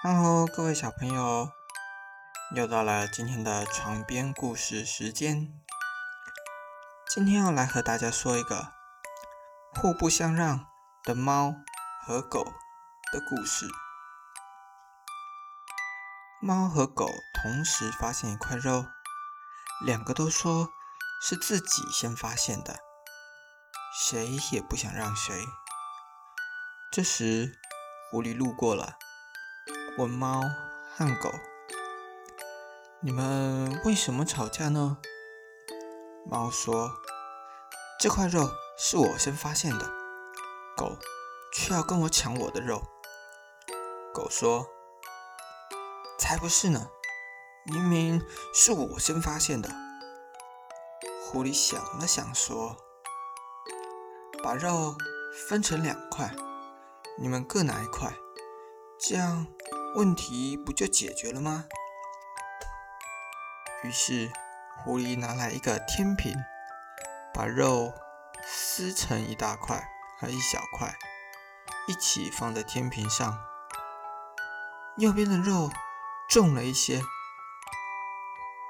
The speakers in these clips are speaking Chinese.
Hello，各位小朋友，又到了今天的床边故事时间。今天要来和大家说一个互不相让的猫和狗的故事。猫和狗同时发现一块肉，两个都说是自己先发现的，谁也不想让谁。这时，狐狸路过了，问猫和狗：“你们为什么吵架呢？”猫说：“这块肉是我先发现的，狗却要跟我抢我的肉。”狗说：“才不是呢，明明是我先发现的。”狐狸想了想说：“把肉分成两块。”你们各拿一块，这样问题不就解决了吗？于是狐狸拿来一个天平，把肉撕成一大块和一小块，一起放在天平上。右边的肉重了一些，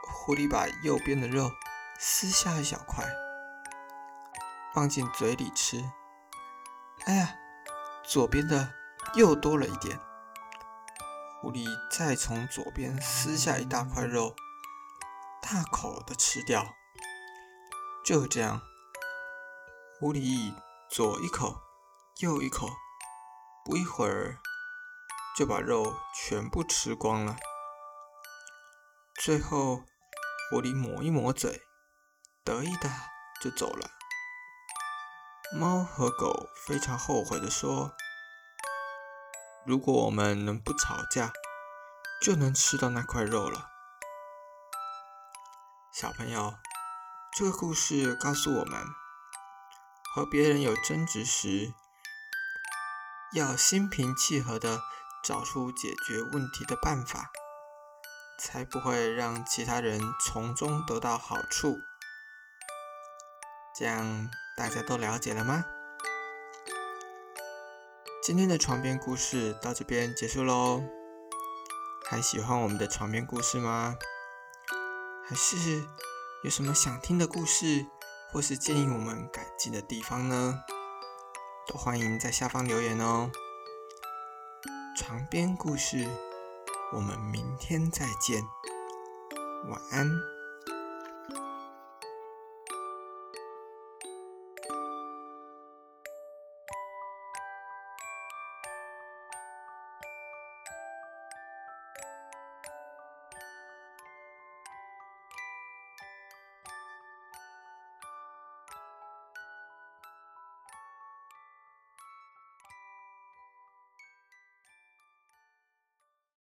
狐狸把右边的肉撕下一小块，放进嘴里吃。哎呀！左边的又多了一点，狐狸再从左边撕下一大块肉，大口的吃掉。就这样，狐狸左一口，右一口，不一会儿就把肉全部吃光了。最后，狐狸抹一抹嘴，得意的就走了。猫和狗非常后悔的说：“如果我们能不吵架，就能吃到那块肉了。”小朋友，这个故事告诉我们，和别人有争执时，要心平气和的找出解决问题的办法，才不会让其他人从中得到好处。这样。大家都了解了吗？今天的床边故事到这边结束喽。还喜欢我们的床边故事吗？还是有什么想听的故事，或是建议我们改进的地方呢？都欢迎在下方留言哦。床边故事，我们明天再见，晚安。